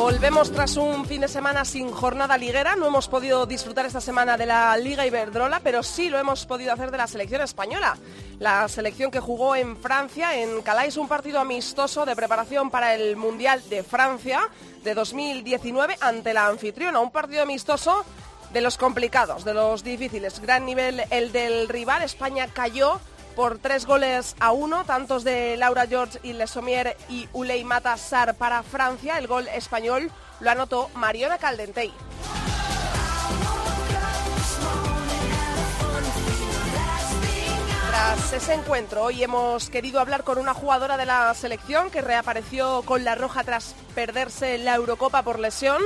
Volvemos tras un fin de semana sin jornada liguera. No hemos podido disfrutar esta semana de la Liga Iberdrola, pero sí lo hemos podido hacer de la selección española. La selección que jugó en Francia, en Calais, un partido amistoso de preparación para el Mundial de Francia de 2019 ante la anfitriona. Un partido amistoso de los complicados, de los difíciles. Gran nivel el del rival. España cayó por tres goles a uno, tantos de Laura George y Lesomier y Uley Matassar para Francia. El gol español lo anotó Mariona Caldentey. Tras ese encuentro, hoy hemos querido hablar con una jugadora de la selección que reapareció con la roja tras perderse la Eurocopa por lesión.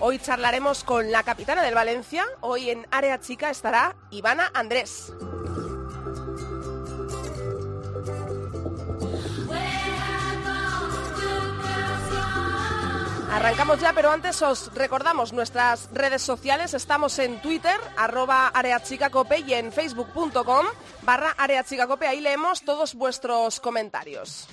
Hoy charlaremos con la capitana del Valencia. Hoy en Área Chica estará Ivana Andrés. Arrancamos ya, pero antes os recordamos nuestras redes sociales. Estamos en Twitter, arroba areachicacope y en facebook.com barra areachicacope. Ahí leemos todos vuestros comentarios.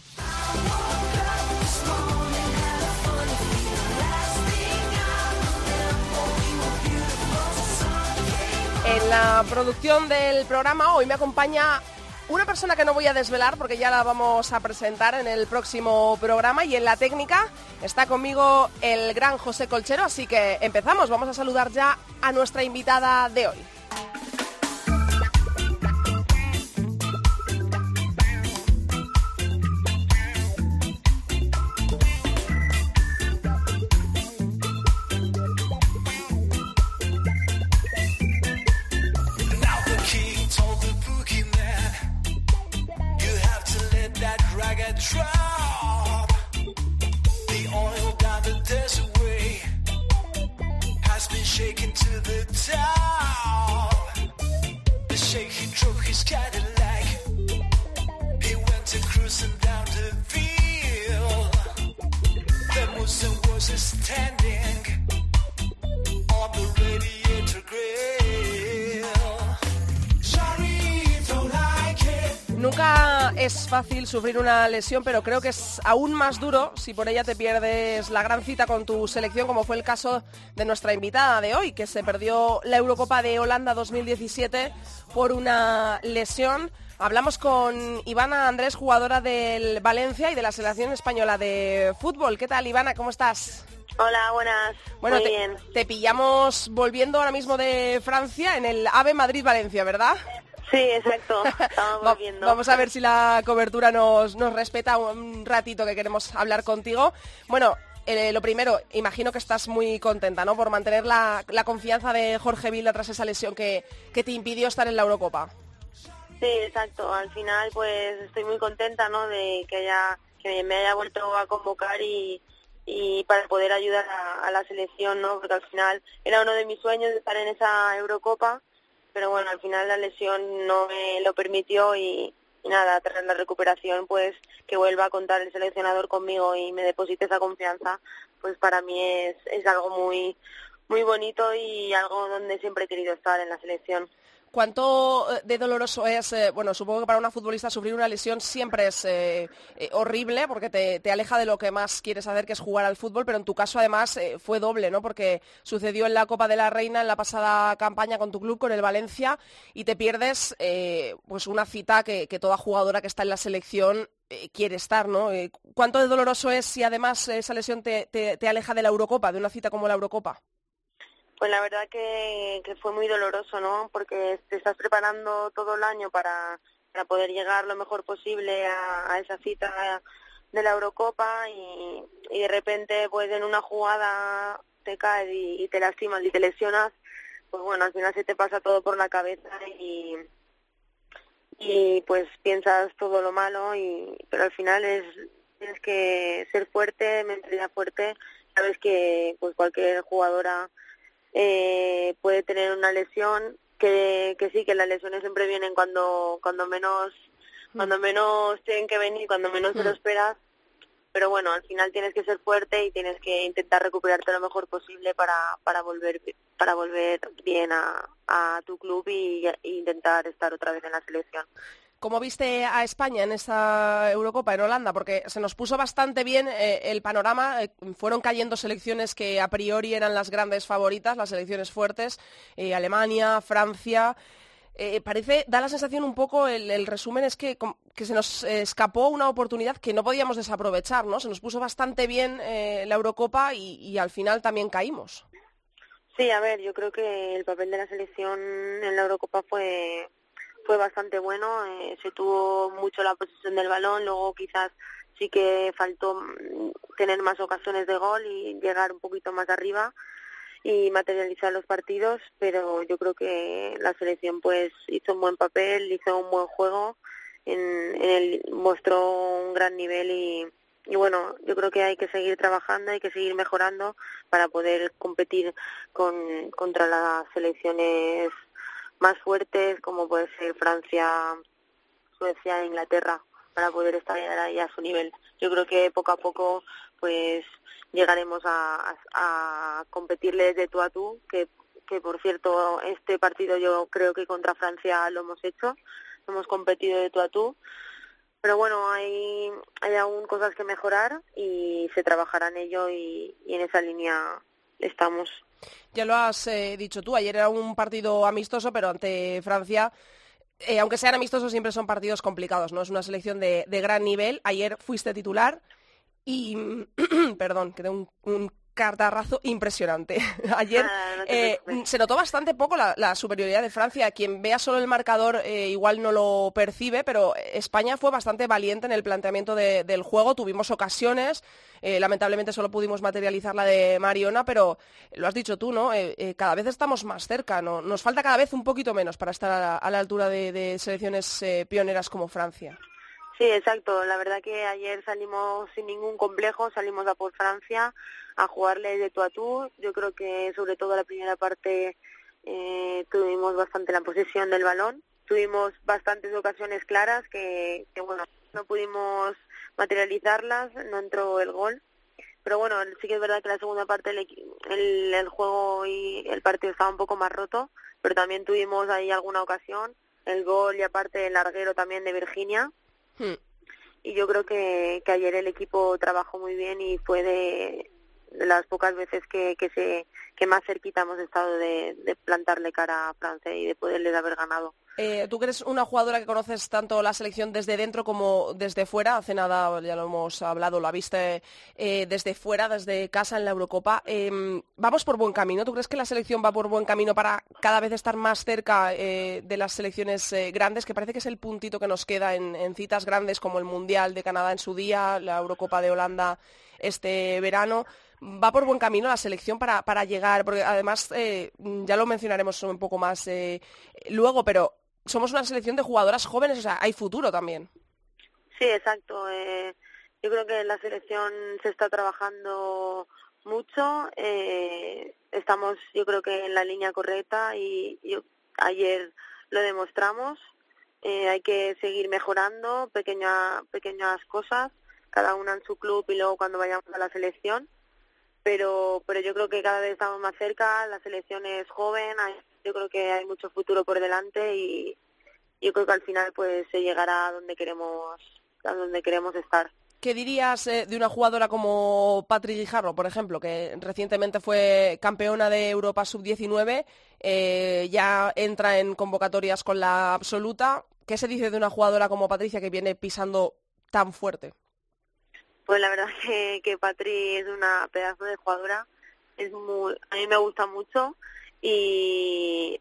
En la producción del programa hoy me acompaña una persona que no voy a desvelar porque ya la vamos a presentar en el próximo programa y en la técnica está conmigo el gran José Colchero, así que empezamos, vamos a saludar ya a nuestra invitada de hoy. Fácil sufrir una lesión, pero creo que es aún más duro si por ella te pierdes la gran cita con tu selección, como fue el caso de nuestra invitada de hoy, que se perdió la Eurocopa de Holanda 2017 por una lesión. Hablamos con Ivana Andrés, jugadora del Valencia y de la selección española de fútbol. ¿Qué tal, Ivana? ¿Cómo estás? Hola, buenas. Bueno, Muy te, bien. te pillamos volviendo ahora mismo de Francia en el AVE Madrid-Valencia, ¿verdad? Sí, exacto. Vamos a ver si la cobertura nos, nos respeta un ratito que queremos hablar contigo. Bueno, eh, lo primero, imagino que estás muy contenta, ¿no? Por mantener la, la confianza de Jorge Vilda tras esa lesión que, que te impidió estar en la Eurocopa. Sí, exacto. Al final, pues estoy muy contenta, ¿no? De que haya que me haya vuelto a convocar y, y para poder ayudar a, a la selección, ¿no? Porque al final era uno de mis sueños estar en esa Eurocopa, pero bueno, al final la lesión no me lo permitió y, nada, tras la recuperación, pues que vuelva a contar el seleccionador conmigo y me deposite esa confianza, pues para mí es, es algo muy muy bonito y algo donde siempre he querido estar en la selección. ¿Cuánto eh, de doloroso es, eh, bueno, supongo que para una futbolista sufrir una lesión siempre es eh, horrible porque te, aleja de lo que más quieres hacer, que es jugar al fútbol, pero en tu caso además fue doble, ¿no? Porque sucedió en la Copa de la Reina en la pasada campaña con tu club, con el Valencia, y te pierdes pues una cita que, toda jugadora que está en la selección quiere estar, ¿no? ¿Cuánto de doloroso es si además esa lesión te aleja de la Eurocopa, de una cita como la Eurocopa? Pues la verdad que, fue muy doloroso, ¿no? Porque te estás preparando todo el año para, para poder llegar lo mejor posible a, esa cita de la Eurocopa y, y de repente pues en una jugada te caes y, y te lastimas y te lesionas, pues bueno, al final se te pasa todo por la cabeza y, y pues piensas todo lo malo y pero al final es tienes que ser fuerte, mentalidad fuerte, sabes que pues cualquier jugadora eh, puede tener una lesión que, que sí, que las lesiones siempre vienen cuando, cuando menos, cuando menos tienen que venir, cuando menos te lo esperas. Pero bueno, al final tienes que ser fuerte y tienes que intentar recuperarte lo mejor posible para, para volver, para volver bien a, a tu club y, y intentar estar otra vez en la selección. ¿Cómo viste a España en esta Eurocopa en Holanda? Porque se nos puso bastante bien eh, el panorama. eh, fueron cayendo selecciones que a priori eran las grandes favoritas, las selecciones fuertes. eh, Alemania, Francia. Parece, da la sensación un poco, el, resumen es que, que se nos escapó una oportunidad que no podíamos desaprovechar, ¿no? Se nos puso bastante bien la Eurocopa y al final también caímos. Sí, a ver, yo creo que el papel de la selección en la Eurocopa fue fue bastante bueno, eh, se tuvo mucho la posesión del balón, luego quizás sí que faltó mm, tener más ocasiones de gol y llegar un poquito más arriba y materializar los partidos, pero yo creo que la selección pues hizo un buen papel, hizo un buen juego, en, en el, mostró un gran nivel y, y bueno, yo creo que hay que seguir trabajando, hay que seguir mejorando para poder competir con, contra las selecciones más fuertes como puede ser Francia, Suecia e Inglaterra para poder estar ahí a su nivel. Yo creo que poco a poco pues llegaremos a, competirles de tú a tú, que, que por cierto este partido yo creo que contra Francia lo hemos hecho, hemos competido de tú a tú. Pero bueno, hay, hay aún cosas que mejorar y se trabajará en ello y, y en esa línea estamos. Ya lo has eh, dicho tú, ayer era un partido amistoso, pero ante Francia, eh, aunque sean amistosos, siempre son partidos complicados, ¿no? Es una selección de, gran nivel. Ayer fuiste titular y, perdón, que tengo un, un cartarrazo impresionante. Ayer Ah, no eh, se notó bastante poco la, la superioridad de Francia. Quien vea solo el marcador eh, igual no lo percibe, pero España fue bastante valiente en el planteamiento de- del juego. Tuvimos ocasiones, eh, lamentablemente solo pudimos materializar la de Mariona, pero lo has dicho tú, ¿no? Cada vez estamos más cerca, ¿no? Nos falta cada vez un poquito menos para estar a la, a la altura de, de selecciones pioneras como Francia. Sí, exacto. La verdad que ayer salimos sin ningún complejo, salimos a por Francia a jugarle de tú a tú. Yo creo que sobre todo la primera parte eh, tuvimos bastante la posesión del balón. Tuvimos bastantes ocasiones claras que, que, bueno, no pudimos materializarlas, no entró el gol. Pero bueno, sí que es verdad que la segunda parte el, el, el juego y el partido estaba un poco más roto, pero también tuvimos ahí alguna ocasión, el gol y aparte el larguero también de Virginia, Hmm. y yo creo que, que ayer el equipo trabajó muy bien y fue de las pocas veces que, que se que más cerquita hemos estado de, plantarle cara a Francia y de poderles haber ganado. Eh, tú que eres una jugadora que conoces tanto la selección desde dentro como desde fuera, hace nada ya lo hemos hablado, la viste eh, desde fuera, desde casa en la Eurocopa. Eh, ¿Vamos por buen camino? ¿Tú crees que la selección va por buen camino para cada vez estar más cerca eh, de las selecciones eh, grandes? Que parece que es el puntito que nos queda en citas grandes como el Mundial de Canadá en su día, la Eurocopa de Holanda este verano. ¿Va por buen camino la selección para, para llegar? Porque además, eh, ya lo mencionaremos un poco más eh, luego, pero somos una selección de jugadoras jóvenes, o sea, hay futuro también. Sí, exacto. Eh, yo creo que la selección se está trabajando mucho. Eh, estamos, yo creo que en la línea correcta y yo, ayer lo demostramos. Eh, hay que seguir mejorando pequeña, pequeñas cosas, cada una en su club y luego cuando vayamos a la selección. Pero, pero yo creo que cada vez estamos más cerca. La selección es joven. hay- yo creo que hay mucho futuro por delante y yo creo que al final pues se llegará a donde queremos a donde queremos estar. ¿Qué dirías eh, de una jugadora como Patrick Guijarro, por ejemplo, que recientemente fue campeona de Europa Sub-19, eh, ya entra en convocatorias con la absoluta? ¿Qué se dice de una jugadora como Patricia que viene pisando tan fuerte? Pues la verdad que, que Patri es una pedazo de jugadora, es muy, a mí me gusta mucho y,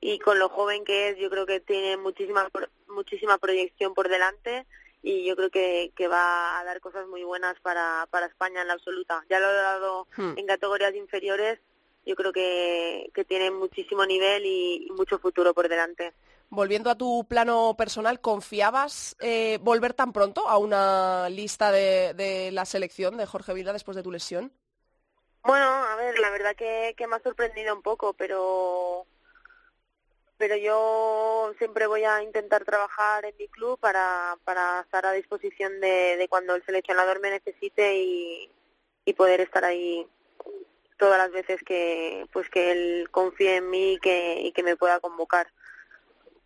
y con lo joven que es yo creo que tiene muchísima muchísima proyección por delante y yo creo que, que va a dar cosas muy buenas para, para España en la absoluta. Ya lo he dado Hmm. en categorías inferiores, yo creo que, que tiene muchísimo nivel y, y mucho futuro por delante. Volviendo a tu plano personal, ¿confiabas eh, volver tan pronto a una lista de, de la selección de Jorge Vilda después de tu lesión? Bueno, a ver, la verdad que, me ha sorprendido un poco, pero pero yo siempre voy a intentar trabajar en mi club para, para estar a disposición de, de cuando el seleccionador me necesite y, y poder estar ahí todas las veces que pues que él confíe en mí y que, y que me pueda convocar.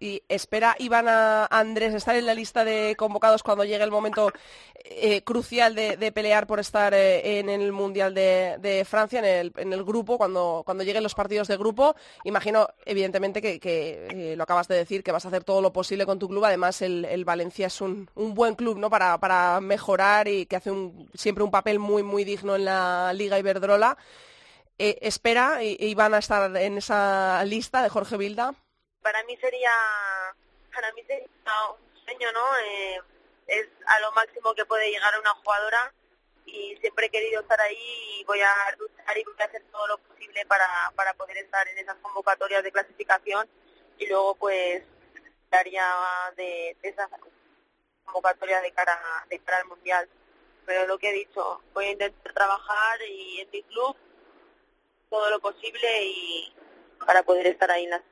Y espera Ivana Andrés estar en la lista de convocados cuando llegue el momento eh, crucial de, pelear por estar eh, en el Mundial de, Francia, en el, grupo, cuando, lleguen los partidos de grupo. Imagino, evidentemente, que, que, eh, lo acabas de decir, que vas a hacer todo lo posible con tu club. Además, el, Valencia es un, buen club ¿no? para, mejorar y que hace siempre un papel muy, muy digno en la Liga Iberdrola. Espera, Ivana, estar en esa lista de Jorge Vilda para mí sería para mí sería un sueño no eh, es a lo máximo que puede llegar una jugadora y siempre he querido estar ahí y voy a luchar y voy a hacer todo lo posible para, para poder estar en esas convocatorias de clasificación y luego pues daría de, de esas convocatorias de cara de cara al mundial. Pero lo que he dicho voy a intentar trabajar y en mi club todo lo posible y para poder estar ahí en la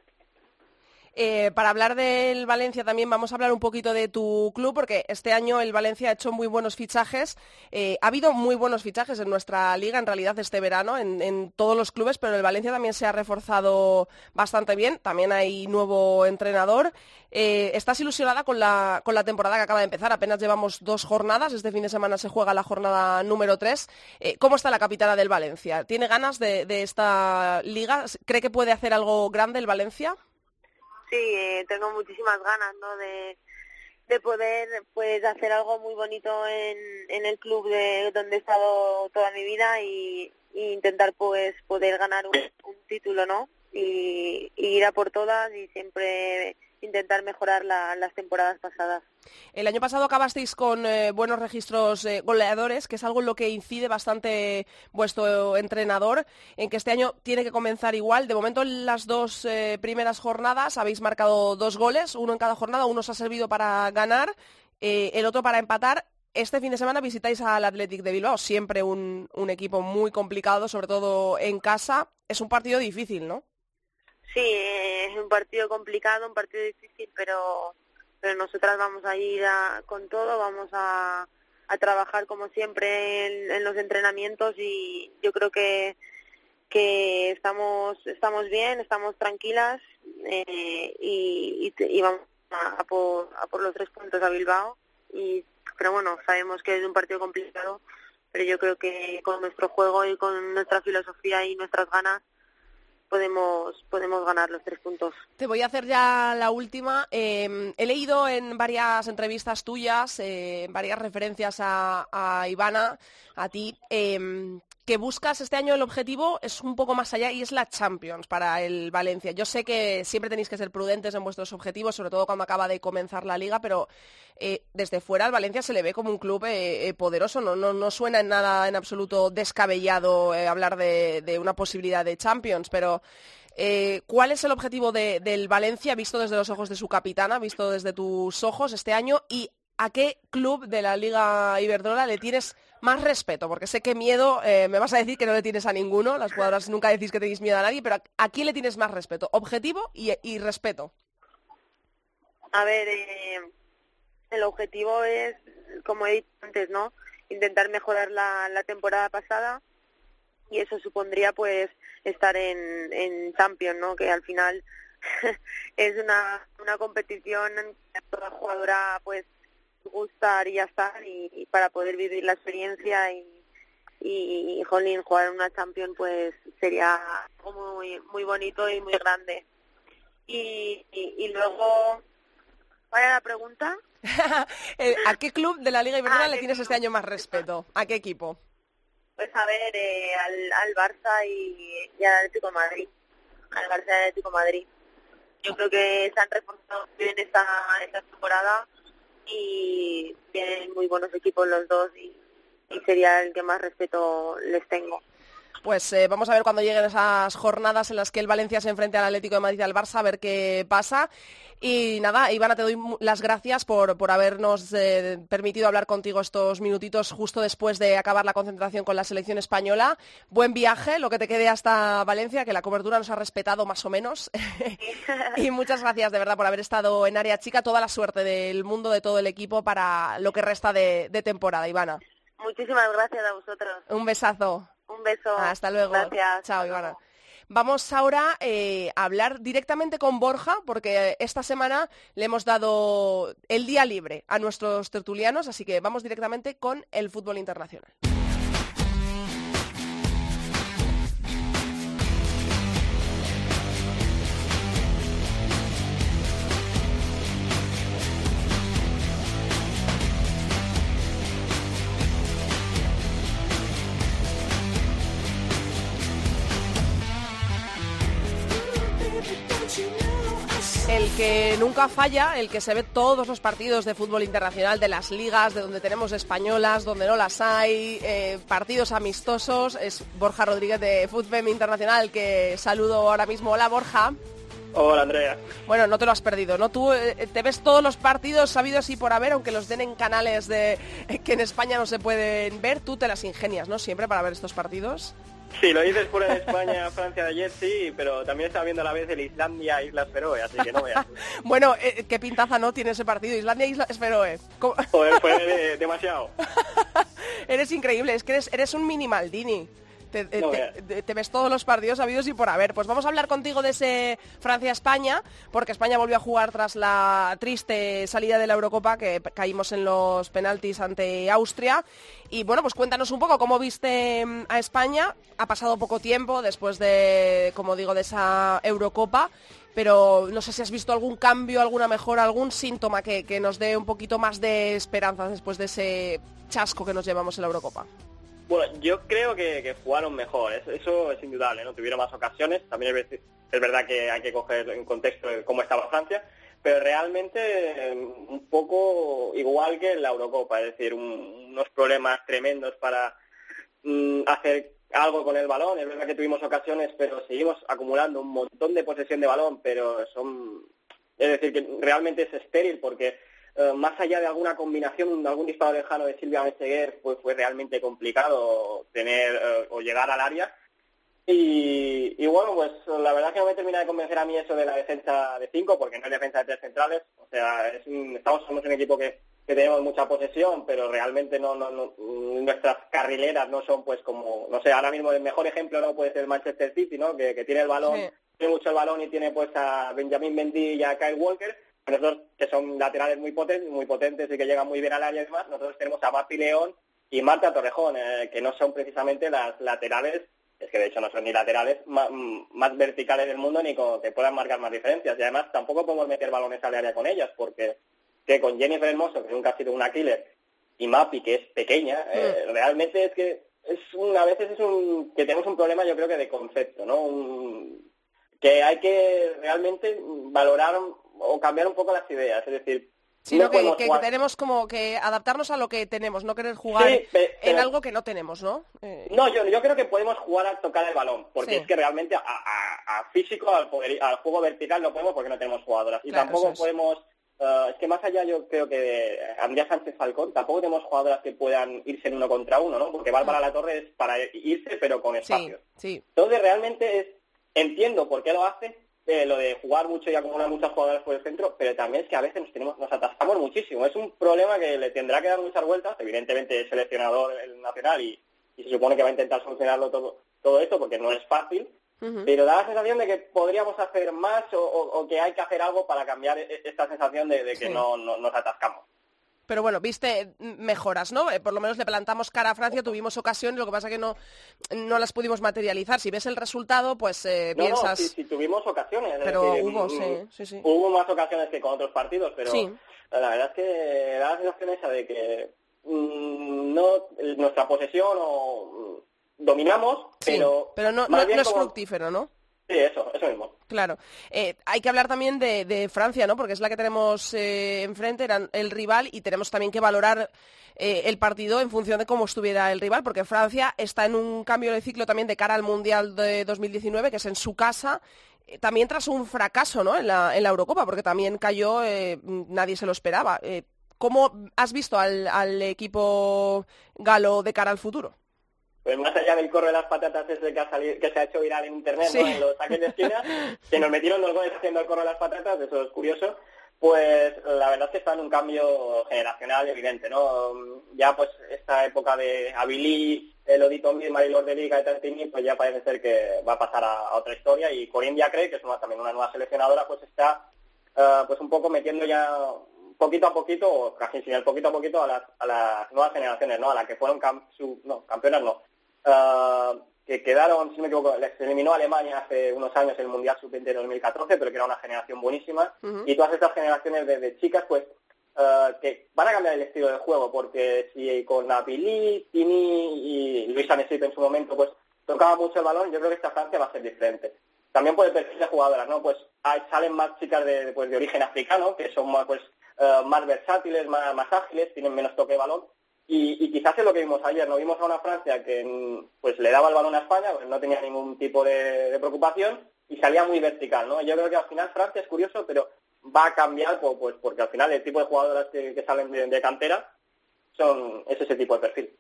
eh, para hablar del Valencia también vamos a hablar un poquito de tu club, porque este año el Valencia ha hecho muy buenos fichajes. Eh, ha habido muy buenos fichajes en nuestra liga, en realidad, este verano, en, todos los clubes, pero el Valencia también se ha reforzado bastante bien. También hay nuevo entrenador. Eh, ¿Estás ilusionada con la, con la temporada que acaba de empezar? Apenas llevamos dos jornadas. Este fin de semana se juega la jornada número tres. ¿Cómo está la capitana del Valencia? ¿Tiene ganas de esta liga? ¿Cree que puede hacer algo grande el Valencia? Sí, eh, tengo muchísimas ganas, ¿no? De, de poder, pues, hacer algo muy bonito en, en el club de donde he estado toda mi vida y, intentar, pues, poder ganar un, título, ¿no? Y, ir a por todas y siempre intentar mejorar la, las temporadas pasadas. El año pasado acabasteis con eh, buenos registros eh, goleadores, que es algo en lo que incide bastante vuestro entrenador, en que este año tiene que comenzar igual. De momento, en las dos eh, primeras jornadas habéis marcado dos goles, uno en cada jornada, uno os ha servido para ganar, el otro para empatar. Este fin de semana visitáis al Athletic de Bilbao, siempre un, un equipo muy complicado, sobre todo en casa. Es un partido difícil, ¿no? Sí, es un partido complicado, un partido difícil, pero pero nosotras vamos a ir a, con todo, vamos a, a trabajar como siempre en, en, los entrenamientos y yo creo que que estamos estamos bien, estamos tranquilas eh, y, y, y, vamos a, a, por, a por los tres puntos a Bilbao. Y pero bueno sabemos que es un partido complicado pero yo creo que con nuestro juego y con nuestra filosofía y nuestras ganas podemos podemos ganar los tres puntos. Te voy a hacer ya la última. Eh, he leído en varias entrevistas tuyas, eh, varias referencias a, Ivana, a ti, eh, que buscas este año el objetivo es un poco más allá y es la Champions para el Valencia. Yo sé que siempre tenéis que ser prudentes en vuestros objetivos, sobre todo cuando acaba de comenzar la liga, pero eh, desde fuera al Valencia se le ve como un club eh, eh, poderoso. No, suena en nada en absoluto descabellado eh, hablar de, una posibilidad de Champions, pero eh, ¿cuál es el objetivo de, del Valencia visto desde los ojos de su capitana, visto desde tus ojos este año? ¿Y a qué club de la Liga Iberdrola le tienes más respeto? Porque sé que miedo, eh, me vas a decir que no le tienes a ninguno, las jugadoras nunca decís que tenéis miedo a nadie, pero ¿a, quién le tienes más respeto? Objetivo y, y respeto. A ver, eh, el objetivo es, como he dicho antes, ¿no? Intentar mejorar la temporada pasada y eso supondría pues estar en, en Champions, ¿no? Que al final es una, una competición que toda jugadora pues gustaría estar y, y para poder vivir la experiencia y, y, y jolín, jugar en una Champions pues sería algo muy muy bonito y muy grande. Y, y, y luego, ¿cuál era la pregunta? Eh, ¿A qué club de la Liga Iberdrola ah, le tienes este año más respeto? ¿A qué equipo? Pues a ver, eh, al, al Barça y, al Atlético Madrid. Al Barça y al Atlético Madrid. Yo creo que se han reforzado bien esta, esta temporada y tienen muy buenos equipos los dos y sería el que más respeto les tengo. Pues eh, vamos a ver cuando lleguen esas jornadas en las que el Valencia se enfrente al Atlético de Madrid y al Barça, a ver qué pasa. Y nada, Ivana, te doy las gracias por, por habernos eh, permitido hablar contigo estos minutitos justo después de acabar la concentración con la selección española. Buen viaje, lo que te quede hasta Valencia, que la cobertura nos ha respetado más o menos. y muchas gracias de verdad por haber estado en área chica. Toda la suerte del mundo, de todo el equipo para lo que resta de, de temporada, Ivana. Muchísimas gracias a vosotros. Un besazo. Beso. Hasta luego. Gracias. Chao, Ivana. luego. Vamos ahora eh, a hablar directamente con Borja, porque esta semana le hemos dado el día libre a nuestros tertulianos, así que vamos directamente con el fútbol internacional. Que nunca falla, el que se ve todos los partidos de fútbol internacional, de las ligas, de donde tenemos españolas, donde no las hay, eh, partidos amistosos, es Borja Rodríguez de Fútbol Internacional, que saludo ahora mismo. Hola Borja. Hola Andrea. Bueno, no te lo has perdido, ¿no? Tú eh, te ves todos los partidos sabidos y por haber, aunque los den en canales de que en España no se pueden ver, tú te las ingenias, ¿no? Siempre para ver estos partidos. Sí, lo dices fuera de España, Francia de ayer, sí, pero también estaba viendo a la vez el Islandia, Islas Feroe, así que no veas. Bueno, eh, qué pintaza no tiene ese partido. Islandia, Islas Feroe. ¿Cómo- Joder, fue de- demasiado. eres increíble, es que eres, eres un mini Maldini. Te, te- No te- veas. te- te ves todos los partidos habidos y por haber. Pues vamos a hablar contigo de ese Francia-España, porque España volvió a jugar tras la triste salida de la Eurocopa, que caímos en los penaltis ante Austria. Y bueno, pues cuéntanos un poco cómo viste mm, a España. Ha pasado poco tiempo después de, como digo, de esa Eurocopa. Pero no sé si has visto algún cambio, alguna mejora, algún síntoma que, que nos dé un poquito más de esperanza después de ese chasco que nos llevamos en la Eurocopa. Bueno, yo creo que, jugaron mejor, eso, es indudable, ¿no? Tuvieron más ocasiones, también es, verdad que hay que coger en contexto cómo estaba Francia, pero realmente eh, un poco igual que en la Eurocopa, es decir, un- unos problemas tremendos para mm, hacer algo con el balón, es verdad que tuvimos ocasiones, pero seguimos acumulando un montón de posesión de balón, pero son, es decir, que realmente es estéril porque eh, más allá de alguna combinación, de algún disparo lejano de Silvia Meseguer, pues fue realmente complicado tener eh, o llegar al área. Y, y bueno, pues la verdad que no me termina de convencer a mí eso de la defensa de cinco, porque no es defensa de tres centrales. O sea, es un- estamos somos un equipo que, que tenemos mucha posesión, pero realmente no, no, no- nuestras carrileras no son pues como, no sé, ahora mismo el mejor ejemplo no puede ser el Manchester City, ¿no? Que, que tiene el balón, Sí. tiene mucho el balón y tiene pues a Benjamin Mendy y a Kyle Walker, nosotros que son laterales muy potentes, muy potentes y que llegan muy bien al área y demás, nosotros tenemos a Marti León y Marta Torrejón, eh, que no son precisamente las laterales, es que de hecho no son ni laterales mm, más, verticales del mundo ni con, que puedan marcar más diferencias. Y además tampoco podemos meter balones al área con ellas, porque que con Jennifer Hermoso, que nunca ha sido una killer, y Mapi, que es pequeña, eh, realmente es que es un, a veces es un que tenemos un problema yo creo que de concepto, ¿no? Un- que hay que realmente valorar o cambiar un poco las ideas, es decir, Sino no que, tenemos como que adaptarnos a lo que tenemos, no querer jugar Sí, en algo que no tenemos, ¿no? Eh, No, yo, yo creo que podemos jugar a tocar el balón, porque Sí. es que realmente a, a- a físico, al, poder- al juego vertical no podemos porque no tenemos jugadoras. Y Claro, tampoco es. podemos, eh, es que más allá yo creo que de Andrea Sánchez Falcón, tampoco tenemos jugadoras que puedan irse en uno contra uno, ¿no? Porque Bárbara La Torre es para irse pero con sí, espacios. sí. Entonces realmente es, entiendo por qué lo hace, eh, lo de jugar mucho y acumular muchas jugadoras por el centro, pero también es que a veces nos tenemos, nos atascamos muchísimo. Es un problema que le tendrá que dar muchas vueltas. Evidentemente es seleccionador el nacional y, y se supone que va a intentar solucionarlo todo, todo esto porque no es fácil. Pero da la sensación de que podríamos hacer más o, o- o que hay que hacer algo para cambiar e- esta sensación de, de que Sí. no, no- nos atascamos. Pero bueno, viste mejoras, ¿no? Eh, Por lo menos le plantamos cara a Francia, tuvimos ocasiones, lo que pasa que no, no las pudimos materializar. Si ves el resultado, pues eh, No, no, piensas... sí, sí, tuvimos ocasiones. es Pero decir, hubo, mm, sí, sí, sí. Hubo más ocasiones que con otros partidos, pero Sí. la verdad es que da la sensación esa de que mm, no nuestra posesión o mm, dominamos, pero pero no, no- es como- fructífero, ¿no? Sí, eso. eso mismo. Claro. Eh, hay que hablar también de, Francia, ¿no? Porque es la que tenemos eh, enfrente, era el rival, y tenemos también que valorar eh, el partido en función de cómo estuviera el rival, porque Francia está en un cambio de ciclo también de cara al Mundial de 2019, que es en su casa, también tras un fracaso ¿no? en, la, Eurocopa, porque también cayó, nadie se lo esperaba. ¿Cómo has visto al, al equipo galo de cara al futuro? Pues más allá del corro de las patatas ese que, ha salido, que se ha hecho viral en internet, Sí. ¿no? en los saques de esquina, que nos metieron dos goles haciendo el corro de las patatas, eso es curioso, pues la verdad es que está en un cambio generacional evidente, ¿no? Ya pues esta época de Avilí, Elodito Mir, Marilor de Liga y Tantini, pues ya parece ser que va a pasar a, a otra historia y Corinne Diacre, que es una, también una nueva seleccionadora, pues está eh, pues un poco metiendo ya poquito a poquito, o casi sin el poquito a poquito, a las, a las nuevas generaciones, ¿no? A las que fueron cam- su- no, campeonas, no. Eh, que quedaron, si no me equivoco, les eliminó Alemania hace unos años en el Mundial Sub-20 de 2014, pero que era una generación buenísima. Y todas estas generaciones de, de chicas, pues, eh, que van a cambiar el estilo de juego, porque si con Napili, Tini y Luisa Mesip en su momento, pues, tocaba mucho el balón, yo creo que esta Francia va a ser diferente. También por el perfil de jugadoras, ¿no? Pues salen más chicas de, pues, de origen africano, que son más, pues, eh, más versátiles, más, más ágiles, tienen menos toque de balón. Y, y quizás es lo que vimos ayer, no vimos a una Francia que mm, pues le daba el balón a España, pues no tenía ningún tipo de, preocupación y salía muy vertical, ¿no? Yo creo que al final Francia es curioso, pero va a cambiar pues, porque al final el tipo de jugadoras que, que salen de, de cantera son es ese tipo de perfil.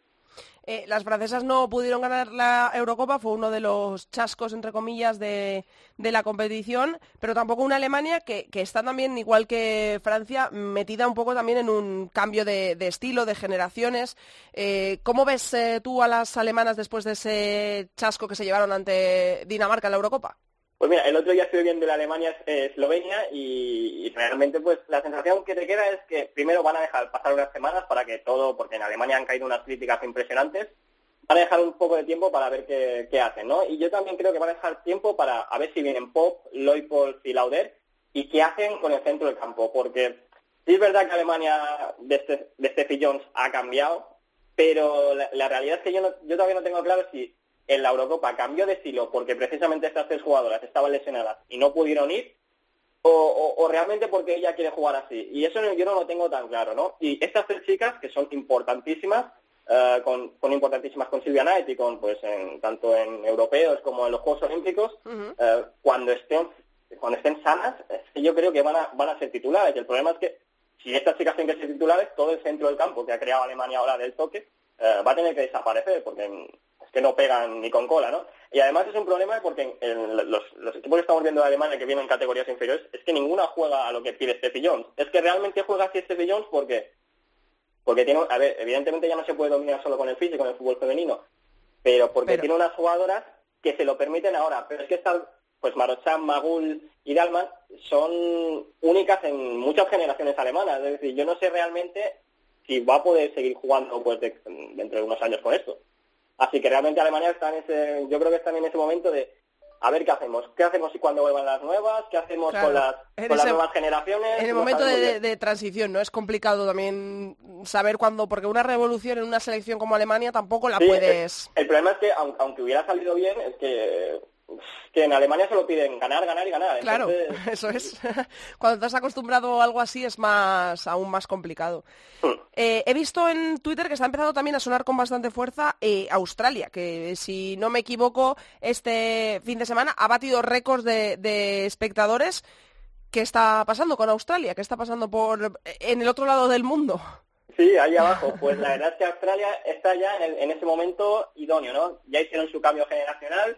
Eh, las francesas no pudieron ganar la Eurocopa, fue uno de los chascos, entre comillas, de, de la competición, pero tampoco una Alemania que, que está también, igual que Francia, metida un poco también en un cambio de, de estilo, de generaciones. Eh, ¿Cómo ves eh, tú a las alemanas después de ese chasco que se llevaron ante Dinamarca en la Eurocopa? Pues mira, el otro día estuve viendo la Alemania-Eslovenia y, y realmente pues la sensación que te queda es que primero van a dejar pasar unas semanas para que todo, porque en Alemania han caído unas críticas impresionantes, van a dejar un poco de tiempo para ver qué, qué hacen, ¿no? Y yo también creo que van a dejar tiempo para a ver si vienen Pop, Leopold y Lauder y qué hacen con el centro del campo, porque sí es verdad que Alemania de, este, de Steffi Jones ha cambiado, pero la, la realidad es que yo, no- yo todavía no tengo claro si en la Eurocopa cambió de estilo porque precisamente estas tres jugadoras estaban lesionadas y no pudieron ir, o, o- o realmente porque ella quiere jugar así. Y eso yo no lo tengo tan claro, ¿no? Y estas tres chicas, que son importantísimas, eh, con, con importantísimas con Silvia Knight y con, pues, en- tanto en europeos como en los Juegos Olímpicos, eh, cuando estén cuando estén sanas, es que yo creo que van a, van a ser titulares. Y el problema es que si estas chicas tienen que ser titulares, todo el centro del campo que ha creado Alemania ahora del toque eh, va a tener que desaparecer porque que no pegan ni con cola, ¿no? Y además es un problema porque en, en los, los equipos que estamos viendo de Alemania que vienen en categorías inferiores es que ninguna juega a lo que pide Steffi Jones. Es que realmente juega así Steffi Jones porque porque tiene, a ver, evidentemente ya no se puede dominar solo con el físico, con el fútbol femenino, pero porque Pero- tiene unas jugadoras que se lo permiten ahora. Pero es que estas, pues Marochan, Magul y Dalman son únicas en muchas generaciones alemanas. Es decir, yo no sé realmente si va a poder seguir jugando pues de- dentro de unos años con esto. Así que realmente Alemania está en ese, yo creo que están en ese momento de a ver qué hacemos, qué hacemos y cuando vuelvan las nuevas, qué hacemos Claro. con las, con las ese- nuevas generaciones. En el momento de, transición, ¿no? Es complicado también saber cuándo, porque una revolución en una selección como Alemania tampoco la Sí, puedes... El, el problema es que, aun- aunque, hubiera salido bien, es que, que en Alemania solo piden ganar, ganar y ganar. Claro, Entonces, eso es. Cuando estás acostumbrado a algo así es más aún más complicado. Hmm. Eh, he visto en Twitter que está empezando también a sonar con bastante fuerza eh, Australia, que si no me equivoco, este fin de semana ha batido récords de, de espectadores. ¿Qué está pasando con Australia? ¿Qué está pasando por en el otro lado del mundo? Sí, ahí abajo. Pues la verdad es que Australia está ya en, el- en ese momento idóneo, ¿no? Ya hicieron su cambio generacional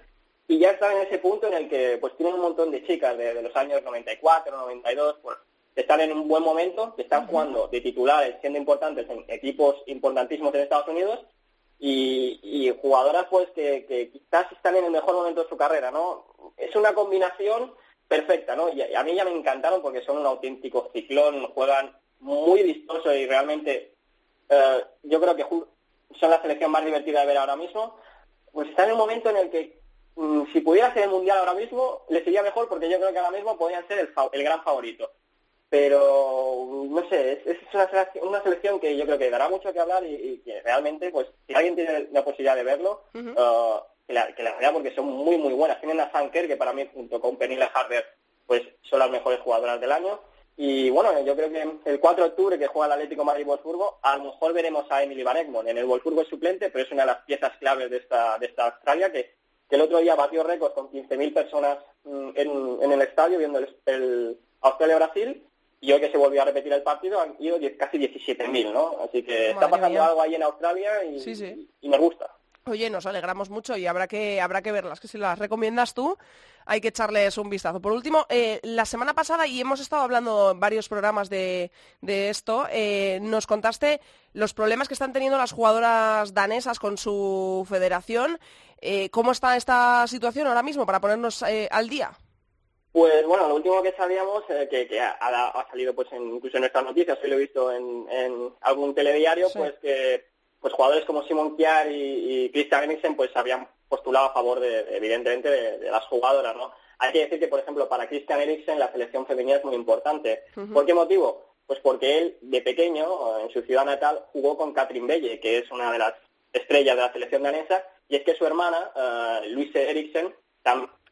y ya están en ese punto en el que pues tienen un montón de chicas de, de los años 94, 92, pues que están en un buen momento, que están jugando de titulares, siendo importantes en equipos importantísimos en Estados Unidos y, y jugadoras pues que, que quizás están en el mejor momento de su carrera, ¿no? Es una combinación perfecta, ¿no? Y a mí ya me encantaron porque son un auténtico ciclón, juegan muy vistoso y realmente eh, yo creo que son la selección más divertida de ver ahora mismo. Pues está en un momento en el que si pudiera ser el mundial ahora mismo les iría mejor porque yo creo que ahora mismo podrían ser el, el gran favorito. Pero no sé, es, es una, selección, una selección que yo creo que dará mucho que hablar y, y que realmente, pues, si alguien tiene la posibilidad de verlo, eh, que la, que la realidad porque son muy, muy buenas. Tienen a Sanker, que para mí, junto con Pernilla Harder, pues son las mejores jugadoras del año. Y bueno, yo creo que el 4 de octubre que juega el Atlético Madrid-Wolfsburgo, a lo mejor veremos a Emily Van Egmond. En el Wolfsburgo es suplente, pero es una de las piezas claves de esta, de esta Australia que, que el otro día batió récords con 15.000 personas mm, en, en el estadio viendo el, el Australia-Brasil y hoy que se volvió a repetir el partido han ido casi 17.000, ¿no? Así que está pasando mía. algo ahí en Australia y, Sí, sí. y me gusta. Oye, nos alegramos mucho y habrá que, habrá que verlas, que si las recomiendas tú, hay que echarles un vistazo. Por último, eh, la semana pasada, y hemos estado hablando en varios programas de, de esto, eh, nos contaste los problemas que están teniendo las jugadoras danesas con su federación. Eh, ¿Cómo está esta situación ahora mismo para ponernos eh, al día? Pues bueno, lo último que sabíamos, eh, que, que ha, ha salido pues en, incluso en nuestras noticias, hoy lo he visto en, en algún telediario, Sí. pues que pues jugadores como Simon Kjær y, y Christian Eriksen pues habían postulado a favor de, de, evidentemente de, de las jugadoras, ¿no? Hay que decir que, por ejemplo, para Christian Eriksen la selección femenina es muy importante. ¿Por qué motivo? Pues porque él, de pequeño, en su ciudad natal, jugó con Katrin Belle, que es una de las estrellas de la selección danesa, y es que su hermana, eh, Luise Eriksen,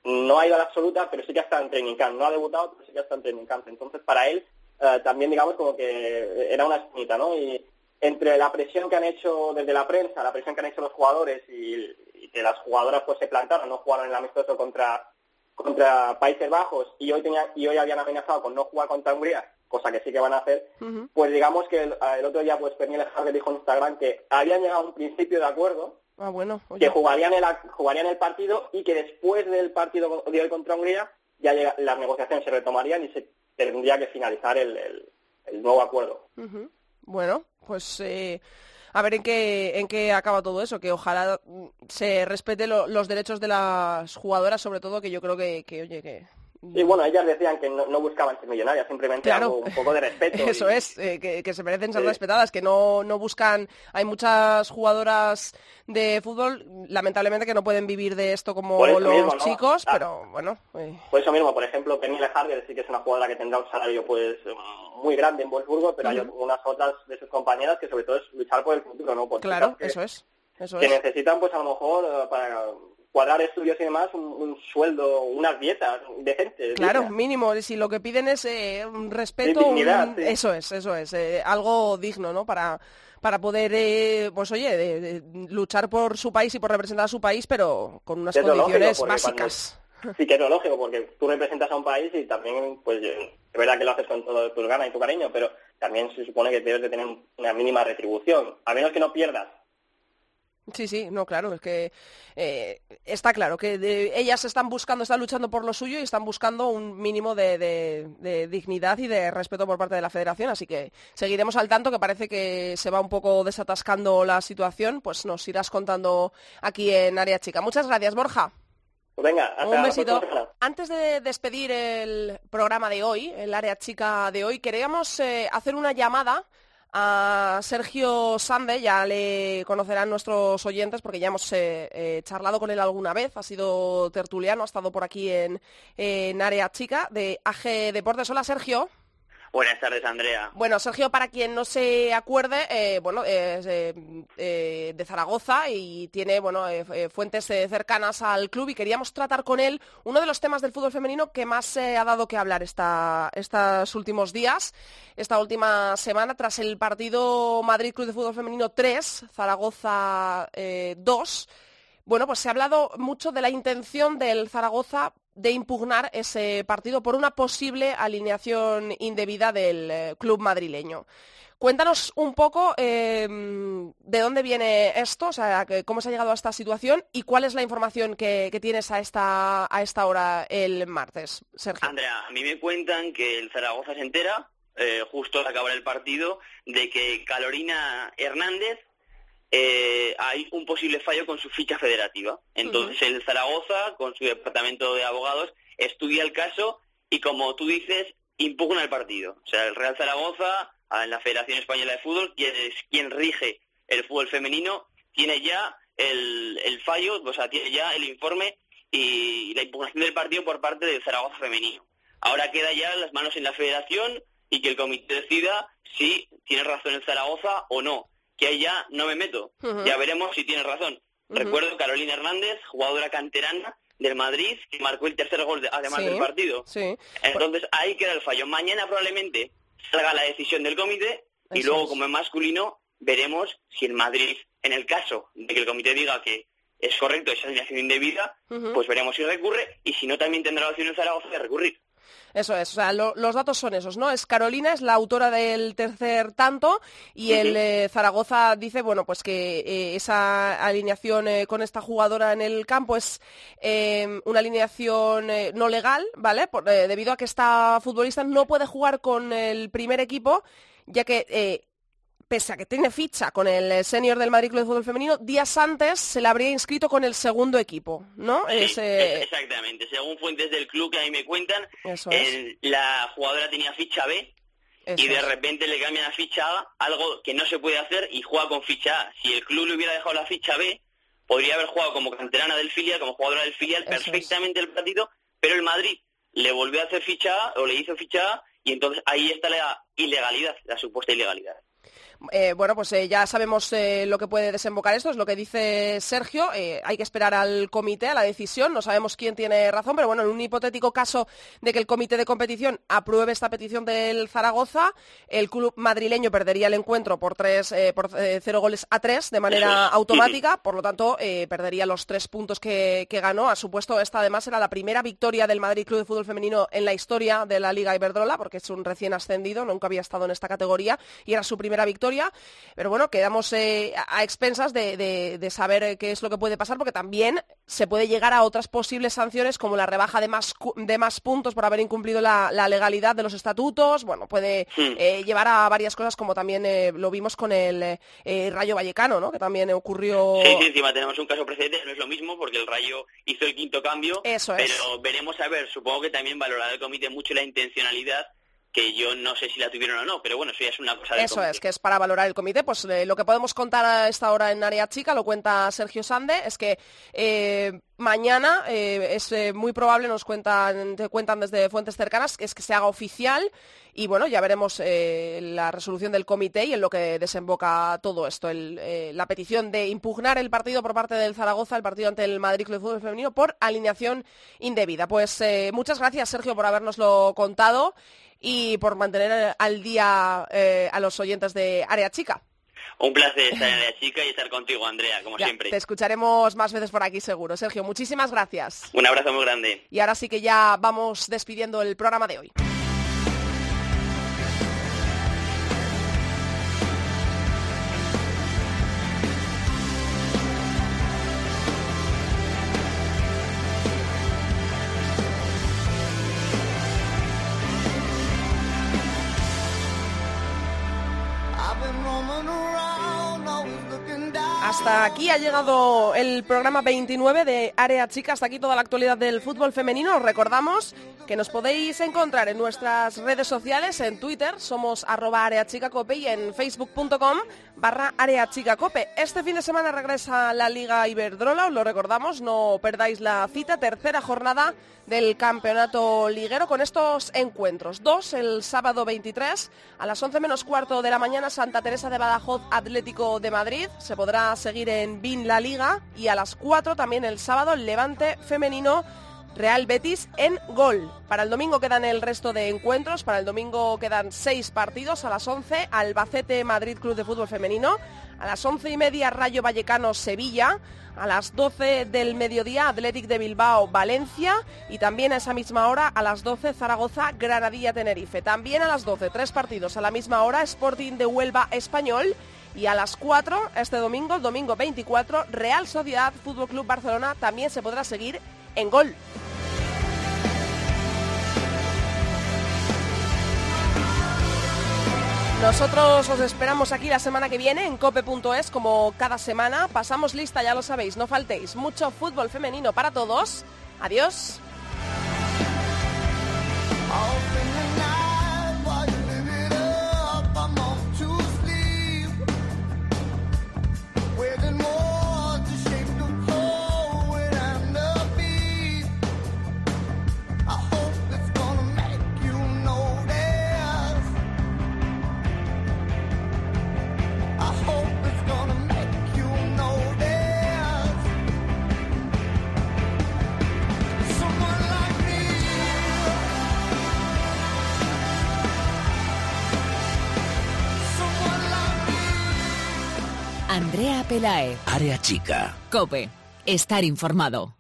no ha ido a la absoluta, pero sí que ha estado en training camp. No ha debutado, pero sí que ha estado en training camp. Entonces, para él, eh, también, digamos, como que era una espinita, ¿no? Y entre la presión que han hecho desde la prensa, la presión que han hecho los jugadores y, y que las jugadoras pues se plantaron, no jugaron el amistoso contra contra Países Bajos y hoy tenía, y hoy habían amenazado con no jugar contra Hungría, cosa que sí que van a hacer, pues digamos que el, el otro día pues Pernille Harder dijo en Instagram que habían llegado a un principio de acuerdo Ah, bueno, oye. que jugarían el, jugarían el partido y que después del partido de hoy contra Hungría ya llega- las negociaciones se retomarían y se tendría que finalizar el, el- el nuevo acuerdo. Bueno, pues eh, a ver en qué, en qué acaba todo eso, que ojalá mm, se respete lo- los derechos de las jugadoras, sobre todo, que yo creo que, que oye, que... Y bueno, ellas decían que no, no buscaban ser millonarias, simplemente Claro. algo, un poco de respeto. Eso y- es, eh, que, que se merecen ser Sí. respetadas, que no, no buscan... Hay muchas jugadoras de fútbol, lamentablemente, que no pueden vivir de esto como los mismo, ¿no? chicos, Ah. pero bueno... eh, Por eso mismo, por ejemplo, Pernille Harder sí que es una jugadora que tendrá un salario pues muy grande en Wolfsburgo, pero hay unas otras de sus compañeras que sobre todo es luchar por el futuro, ¿no? Por claro, eso es. Eso que es. necesitan pues a lo mejor eh, para cuadrar estudios y demás un, un sueldo, unas dietas decentes. Claro, dignas. mínimo, si lo que piden es eh, un respeto, dignidad, un- sí. eso es, eso es, eh, algo digno, ¿no? Para, para poder, eh, pues oye, de- de luchar por su país y por representar a su país, pero con unas lógico, condiciones básicas. Sí que es lo lógico, porque tú representas a un país y también, pues, es verdad que lo haces con todo tus ganas y tu cariño, pero también se supone que debes de tener una mínima retribución, a menos que no pierdas. Sí, sí, no, claro, es que eh, está claro que de- ellas están buscando, están luchando por lo suyo y están buscando un mínimo de, de- de dignidad y de respeto por parte de la federación, así que seguiremos al tanto, que parece que se va un poco desatascando la situación, pues nos irás contando aquí en Área Chica. Muchas gracias, Borja. Pues venga, hasta Un besito. Antes de despedir el programa de hoy, el área chica de hoy, queríamos eh, hacer una llamada a Sergio Sande, ya le conocerán nuestros oyentes porque ya hemos eh, eh, charlado con él alguna vez, ha sido tertuliano, ha estado por aquí en, en área chica de AG Deportes. Hola Sergio. Buenas tardes, Andrea. Bueno, Sergio, para quien no se acuerde, eh, bueno, es eh, eh, de Zaragoza y tiene bueno, fuentes cercanas al club y queríamos tratar con él uno de los temas del fútbol femenino que más se ha dado que hablar estos últimos días, esta última semana, tras el partido Madrid Club de Fútbol Femenino 3, Zaragoza eh, 2. Bueno, pues se ha hablado mucho de la intención del Zaragoza de impugnar ese partido por una posible alineación indebida del eh, club madrileño. Cuéntanos un poco eh, de dónde viene esto, o sea, cómo se ha llegado a esta situación y cuál es la información que, tienes a esta, a esta hora el martes, Sergio. Andrea, a mí me cuentan que el Zaragoza se entera, eh, justo al acabar el partido, de que Carolina Hernández eh, hay un posible fallo con su ficha federativa. Entonces el Zaragoza, con su departamento de abogados, estudia el caso y, como tú dices, impugna el partido. O sea, el Real Zaragoza, en la Federación Española de Fútbol, quien es quien rige el fútbol femenino, tiene ya el, el fallo, o sea, tiene ya el informe y la impugnación del partido por parte del Zaragoza femenino. Ahora queda ya las manos en la federación y que el comité decida si tiene razón el Zaragoza o no. Que ahí ya no me meto. Ya veremos si tiene razón. Recuerdo Carolina Hernández, jugadora canterana del Madrid, que marcó el tercer gol de- además Sí, del partido. sí. Entonces ahí queda el fallo. Mañana probablemente salga la decisión del comité y Eso luego es. como en masculino veremos si el Madrid, en el caso de que el comité diga que es correcto esa alineación indebida, pues veremos si recurre y si no también tendrá la opción el Zaragoza de recurrir. Eso es, o sea, lo- los datos son esos, ¿no? Es Carolina, es la autora del tercer tanto y el eh, Zaragoza dice, bueno, pues que eh, esa alineación eh, con esta jugadora en el campo es eh, una alineación no legal, ¿vale? Por- debido a que esta futbolista no puede jugar con el primer equipo, ya que... Pese a que tiene ficha con el eh, senior del Madrid Club de Fútbol Femenino, días antes se le habría inscrito con el segundo equipo, ¿no? Sí, eh, exactamente. Según fuentes del club que a mí me cuentan, el- la jugadora tenía ficha B eso y de es. repente le cambian a ficha A, algo que no se puede hacer y juega con ficha A. Si el club le hubiera dejado la ficha B, podría haber jugado como canterana del filial, como jugadora del filial, Eso es. perfectamente el partido, pero el Madrid le volvió a hacer ficha A o le hizo ficha A y entonces ahí está la ilegalidad, la supuesta ilegalidad. Eh, bueno, pues eh, ya sabemos eh, lo que puede desembocar esto, es lo que dice Sergio. hay que esperar al comité, a la decisión. No sabemos quién tiene razón, pero bueno, en un hipotético caso de que el comité de competición apruebe esta petición del Zaragoza, el club madrileño perdería el encuentro por tres, por cero goles a tres de manera automática. Por lo tanto, perdería los tres puntos que, que ganó. Ha supuesto esta además era la primera victoria del Madrid Club de Fútbol Femenino en la historia de la Liga Iberdrola, porque es un recién ascendido, nunca había estado en esta categoría y era su primera victoria. Pero bueno, quedamos eh, a expensas de, de- de saber eh, qué es lo que puede pasar, porque también se puede llegar a otras posibles sanciones como la rebaja de más, de más puntos por haber incumplido la, la legalidad de los estatutos. Bueno, puede eh, llevar a varias cosas como también eh, lo vimos con el eh, Rayo Vallecano, ¿no? que también ocurrió... Sí, sí, encima tenemos un caso precedente, no es lo mismo porque el Rayo hizo el quinto cambio, Eso es. pero veremos a ver, supongo que también valorará el comité mucho la intencionalidad, que yo no sé si la tuvieron o no, pero bueno, eso ya es una cosa del Eso comité. es, que es para valorar el comité. Pues eh, lo que podemos contar a esta hora en Área Chica, lo cuenta Sergio Sande, es que eh, mañana eh, es muy probable, nos cuentan, te cuentan desde fuentes cercanas, es que se haga oficial y bueno, ya veremos la resolución del comité y en lo que desemboca todo esto. El, la petición de impugnar el partido por parte del Zaragoza, el partido ante el Madrid Club de Fútbol Femenino, por alineación indebida. Pues muchas gracias, Sergio, por habernoslo contado y por mantener al día eh, a los oyentes de Área Chica. Un placer estar en la chica y estar contigo, Andrea, como Ya, siempre. te escucharemos más veces por aquí seguro. Sergio, muchísimas gracias. Un abrazo muy grande. Y ahora sí que ya vamos despidiendo el programa de hoy. Hasta aquí ha llegado el programa 29 de Área Chica. Hasta aquí toda la actualidad del fútbol femenino. Os recordamos que nos podéis encontrar en nuestras redes sociales, en Twitter, somos arroba areachicacope y en facebook.com barra areachicacope. Este fin de semana regresa la Liga Iberdrola, os lo recordamos, no perdáis la cita, tercera jornada del campeonato liguero con estos encuentros. Dos el sábado 23 a las 11 menos cuarto de la mañana Santa Teresa de Badajoz Atlético de Madrid. Se podrá seguir en BIN La Liga y a las 4 también el sábado Levante Femenino Real Betis en gol. Para el domingo quedan el resto de encuentros. Para el domingo quedan seis partidos. A las 11, Albacete Madrid Club de Fútbol Femenino. A las once y media, Rayo Vallecano Sevilla. A las 12 del mediodía, Athletic de Bilbao Valencia. Y también a esa misma hora, a las 12, Zaragoza Granadilla Tenerife. También a las 12, tres partidos a la misma hora, Sporting de Huelva Español. Y a las 4, este domingo, domingo 24, Real Sociedad Fútbol Club Barcelona también se podrá seguir en gol. Nosotros os esperamos aquí la semana que viene en cope.es como cada semana. Pasamos lista, ya lo sabéis, no faltéis. Mucho fútbol femenino para todos. Adiós. Pelae. Área chica. Cope. Estar informado.